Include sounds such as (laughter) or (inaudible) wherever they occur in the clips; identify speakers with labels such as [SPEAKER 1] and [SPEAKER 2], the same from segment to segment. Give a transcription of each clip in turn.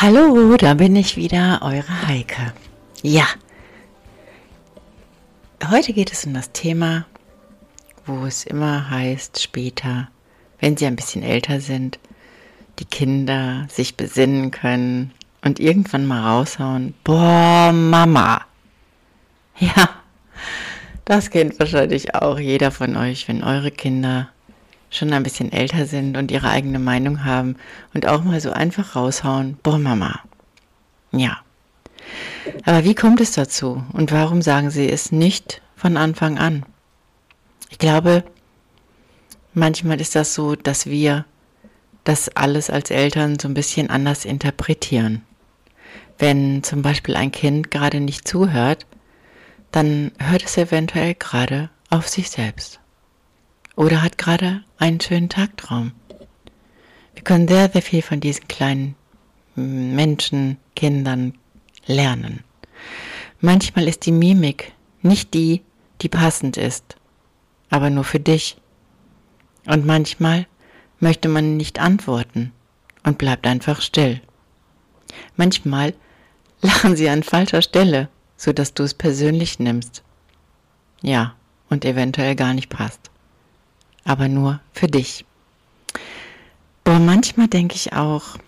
[SPEAKER 1] Hallo, da bin ich wieder, eure Heike. Ja, heute geht es um das Thema, wo es immer heißt, später, wenn sie ein bisschen älter sind, die Kinder sich besinnen können und irgendwann mal raushauen, boah, Mama. Ja, das kennt wahrscheinlich auch jeder von euch, wenn eure Kinder schon ein bisschen älter sind und ihre eigene Meinung haben und auch mal so einfach raushauen, boah Mama. Ja. Aber wie kommt es dazu und warum sagen sie es nicht von Anfang an? Ich glaube, manchmal ist das so, dass wir das alles als Eltern so ein bisschen anders interpretieren. Wenn zum Beispiel ein Kind gerade nicht zuhört, dann hört es eventuell gerade auf sich selbst oder hat gerade einen schönen Tagtraum. Wir können sehr, sehr viel von diesen kleinen Menschen, Kindern lernen. Manchmal ist die Mimik nicht die, die passend ist, aber nur für dich. Und manchmal möchte man nicht antworten und bleibt einfach still. Manchmal (laughs) lachen sie an falscher Stelle, so dass du es persönlich nimmst. Ja, und eventuell gar nicht passt aber nur für dich. Boah, manchmal denke ich auch,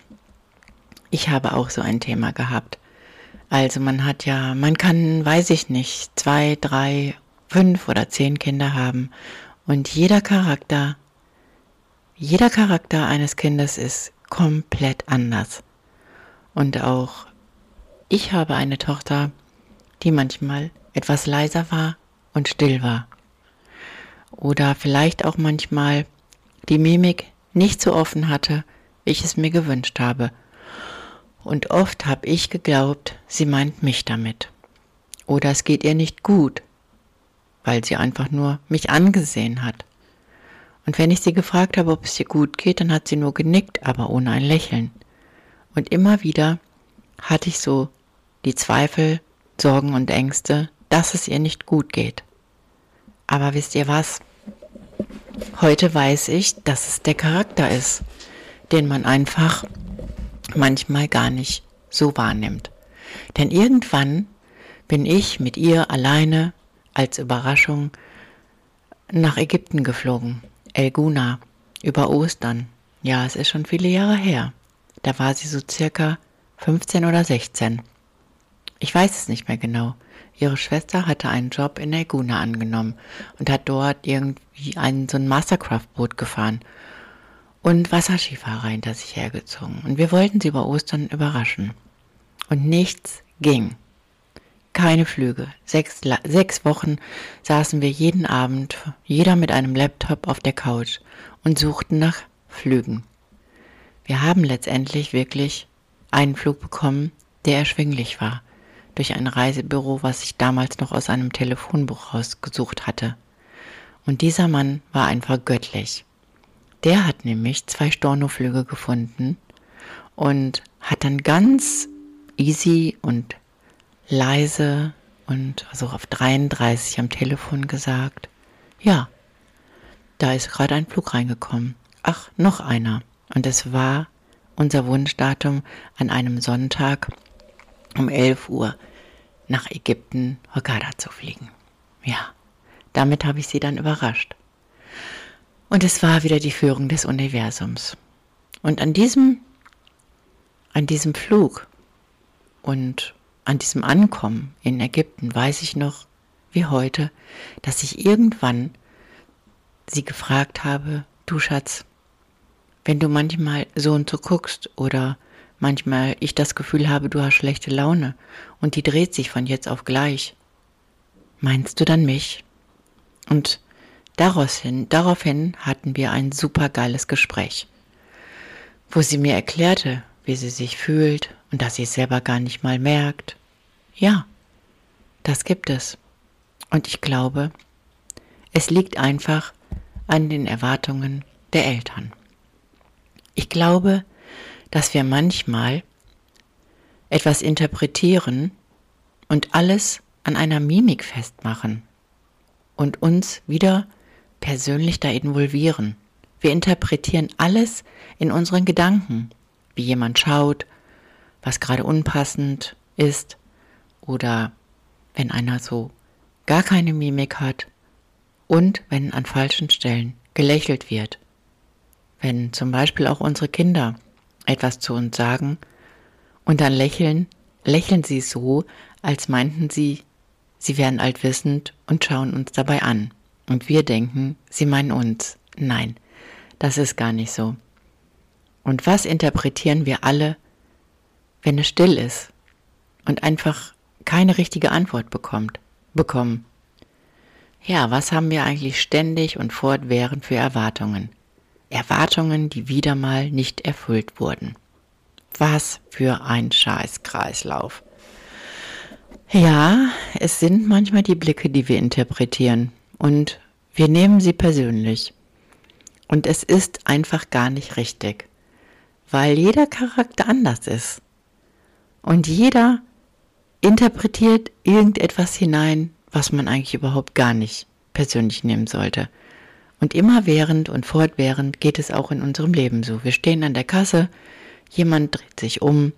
[SPEAKER 1] ich habe auch so ein Thema gehabt. Also man hat ja, man kann, weiß ich nicht, zwei, drei, fünf oder zehn Kinder haben und jeder Charakter, jeder Charakter eines Kindes ist komplett anders. Und auch ich habe eine Tochter, die manchmal etwas leiser war und still war oder vielleicht auch manchmal die Mimik nicht so offen hatte, wie ich es mir gewünscht habe. Und oft habe ich geglaubt, sie meint mich damit. Oder es geht ihr nicht gut, weil sie einfach nur mich angesehen hat. Und wenn ich sie gefragt habe, ob es ihr gut geht, dann hat sie nur genickt, aber ohne ein Lächeln. Und immer wieder hatte ich so die Zweifel, Sorgen und Ängste, dass es ihr nicht gut geht. Aber wisst ihr was? Heute weiß ich, dass es der Charakter ist, den man einfach manchmal gar nicht so wahrnimmt. Denn irgendwann bin ich mit ihr alleine als Überraschung nach Ägypten geflogen, El Guna, über Ostern. Ja, es ist schon viele Jahre her. Da war sie so circa 15 oder 16. Ich weiß es nicht mehr genau. Ihre Schwester hatte einen Job in Elguna angenommen und hat dort irgendwie ein, so ein Mastercraft-Boot gefahren und Wasserskifahrer hinter sich hergezogen. Und wir wollten sie über Ostern überraschen. Und nichts ging. Keine Flüge. Sechs, sechs Wochen saßen wir jeden Abend, jeder mit einem Laptop auf der Couch und suchten nach Flügen. Wir haben letztendlich wirklich einen Flug bekommen, der erschwinglich war durch ein Reisebüro, was ich damals noch aus einem Telefonbuch rausgesucht hatte. Und dieser Mann war einfach göttlich. Der hat nämlich zwei Stornoflüge gefunden und hat dann ganz easy und leise und also auf 33 am Telefon gesagt, ja, da ist gerade ein Flug reingekommen. Ach, noch einer. Und es war unser Wunschdatum an einem Sonntag um 11 Uhr nach Ägypten Hurghada zu fliegen. Ja, damit habe ich sie dann überrascht. Und es war wieder die Führung des Universums. Und an diesem, an diesem Flug und an diesem Ankommen in Ägypten weiß ich noch wie heute, dass ich irgendwann sie gefragt habe, du Schatz, wenn du manchmal so und so guckst oder manchmal ich das Gefühl habe, du hast schlechte Laune und die dreht sich von jetzt auf gleich. Meinst du dann mich? Und daraufhin, daraufhin hatten wir ein supergeiles Gespräch, wo sie mir erklärte, wie sie sich fühlt und dass sie es selber gar nicht mal merkt. Ja, das gibt es. Und ich glaube, es liegt einfach an den Erwartungen der Eltern. Ich glaube, dass wir manchmal etwas interpretieren und alles an einer Mimik festmachen und uns wieder persönlich da involvieren. Wir interpretieren alles in unseren Gedanken, wie jemand schaut, was gerade unpassend ist oder wenn einer so gar keine Mimik hat und wenn an falschen Stellen gelächelt wird. Wenn zum Beispiel auch unsere Kinder etwas zu uns sagen und dann lächeln, lächeln sie so, als meinten sie, sie wären altwissend und schauen uns dabei an. Und wir denken, sie meinen uns. Nein, das ist gar nicht so. Und was interpretieren wir alle, wenn es still ist und einfach keine richtige Antwort bekommt, bekommen? Ja, was haben wir eigentlich ständig und fortwährend für Erwartungen? Erwartungen, die wieder mal nicht erfüllt wurden. Was für ein Scheißkreislauf. Ja, es sind manchmal die Blicke, die wir interpretieren und wir nehmen sie persönlich. Und es ist einfach gar nicht richtig, weil jeder Charakter anders ist. Und jeder interpretiert irgendetwas hinein, was man eigentlich überhaupt gar nicht persönlich nehmen sollte. Und immerwährend und fortwährend geht es auch in unserem Leben so. Wir stehen an der Kasse, jemand dreht sich um,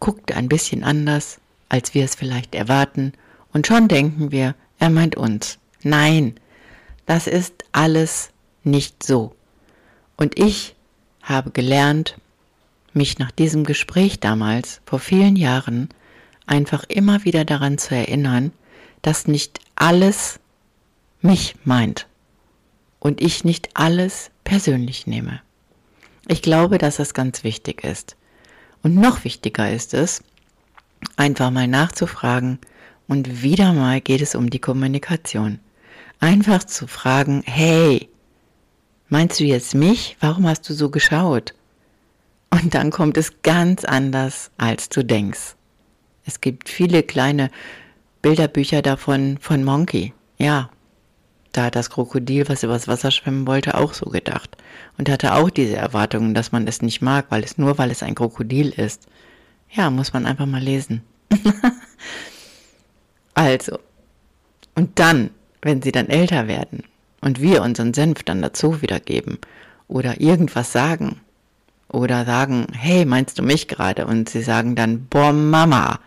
[SPEAKER 1] guckt ein bisschen anders, als wir es vielleicht erwarten, und schon denken wir, er meint uns. Nein, das ist alles nicht so. Und ich habe gelernt, mich nach diesem Gespräch damals, vor vielen Jahren, einfach immer wieder daran zu erinnern, dass nicht alles mich meint und ich nicht alles persönlich nehme. Ich glaube, dass das ganz wichtig ist. Und noch wichtiger ist es, einfach mal nachzufragen und wieder mal geht es um die Kommunikation. Einfach zu fragen, hey, Meinst du jetzt mich? Warum hast du so geschaut? Und dann kommt es ganz anders, als du denkst. Es gibt viele kleine Bilderbücher davon von Monkey. Ja, da hat das Krokodil, was übers Wasser schwimmen wollte, auch so gedacht. Und hatte auch diese Erwartungen, dass man es nicht mag, weil es nur, weil es ein Krokodil ist. Ja, muss man einfach mal lesen. (laughs) also. Und dann, wenn sie dann älter werden, und wir unseren Senf dann dazu wiedergeben oder irgendwas sagen oder sagen, hey, meinst du mich gerade? Und sie sagen dann, boah, Mama,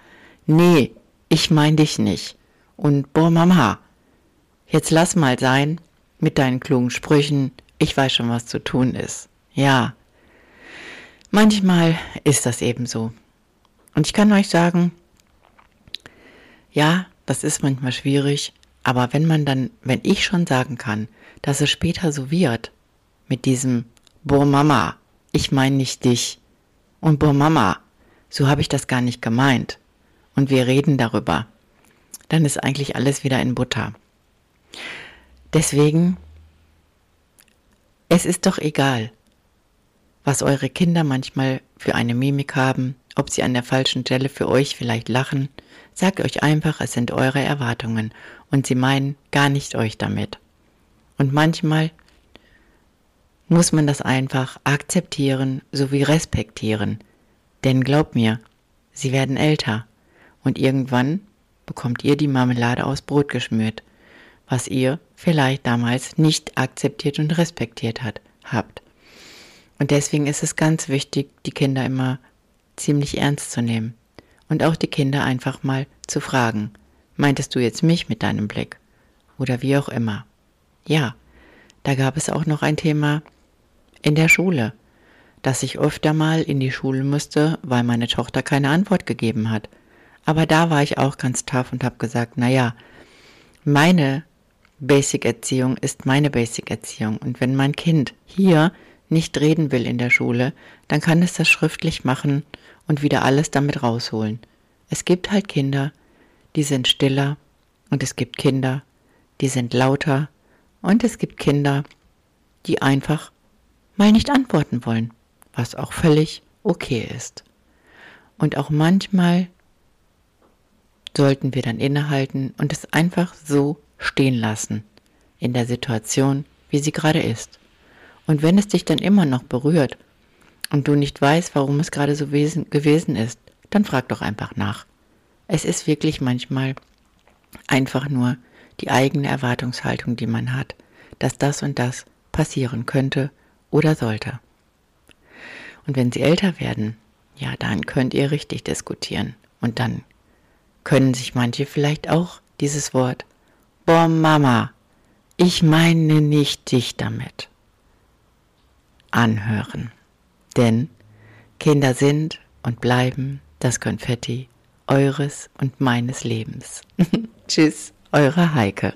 [SPEAKER 1] nee, ich mein dich nicht. Und boah, Mama, jetzt lass mal sein mit deinen klugen Sprüchen, ich weiß schon, was zu tun ist. Ja, manchmal ist das eben so. Und ich kann euch sagen, ja, das ist manchmal schwierig, aber wenn man dann, wenn ich schon sagen kann, dass es später so wird, mit diesem Boah Mama, ich meine nicht dich. Und Boah Mama, so habe ich das gar nicht gemeint. Und wir reden darüber. Dann ist eigentlich alles wieder in Butter. Deswegen, es ist doch egal, was eure Kinder manchmal für eine Mimik haben, ob sie an der falschen Stelle für euch vielleicht lachen. Sagt euch einfach, es sind eure Erwartungen und sie meinen gar nicht euch damit. Und manchmal muss man das einfach akzeptieren sowie respektieren. Denn glaubt mir, sie werden älter und irgendwann bekommt ihr die Marmelade aus Brot geschmürt, was ihr vielleicht damals nicht akzeptiert und respektiert hat, habt. Und deswegen ist es ganz wichtig, die Kinder immer ziemlich ernst zu nehmen und auch die Kinder einfach mal zu fragen, Meintest du jetzt mich mit deinem Blick? Oder wie auch immer. Ja, da gab es auch noch ein Thema in der Schule, dass ich öfter mal in die Schule musste, weil meine Tochter keine Antwort gegeben hat. Aber da war ich auch ganz tough und habe gesagt, na ja, meine Basic-Erziehung ist meine Basic-Erziehung. Und wenn mein Kind hier nicht reden will in der Schule, dann kann es das schriftlich machen und wieder alles damit rausholen. Es gibt halt Kinder, die sind stiller und es gibt Kinder, die sind lauter und es gibt Kinder, die einfach mal nicht antworten wollen, was auch völlig okay ist. Und auch manchmal sollten wir dann innehalten und es einfach so stehen lassen in der Situation, wie sie gerade ist. Und wenn es dich dann immer noch berührt und du nicht weißt, warum es gerade so gewesen ist, dann frag doch einfach nach. Es ist wirklich manchmal einfach nur die eigene Erwartungshaltung, die man hat, dass das und das passieren könnte oder sollte. Und wenn sie älter werden, ja, dann könnt ihr richtig diskutieren. Und dann können sich manche vielleicht auch dieses Wort, boah Mama, ich meine nicht dich damit, anhören. Denn Kinder sind und bleiben das Konfetti eures und meines Lebens. (laughs) Tschüss, eure Heike.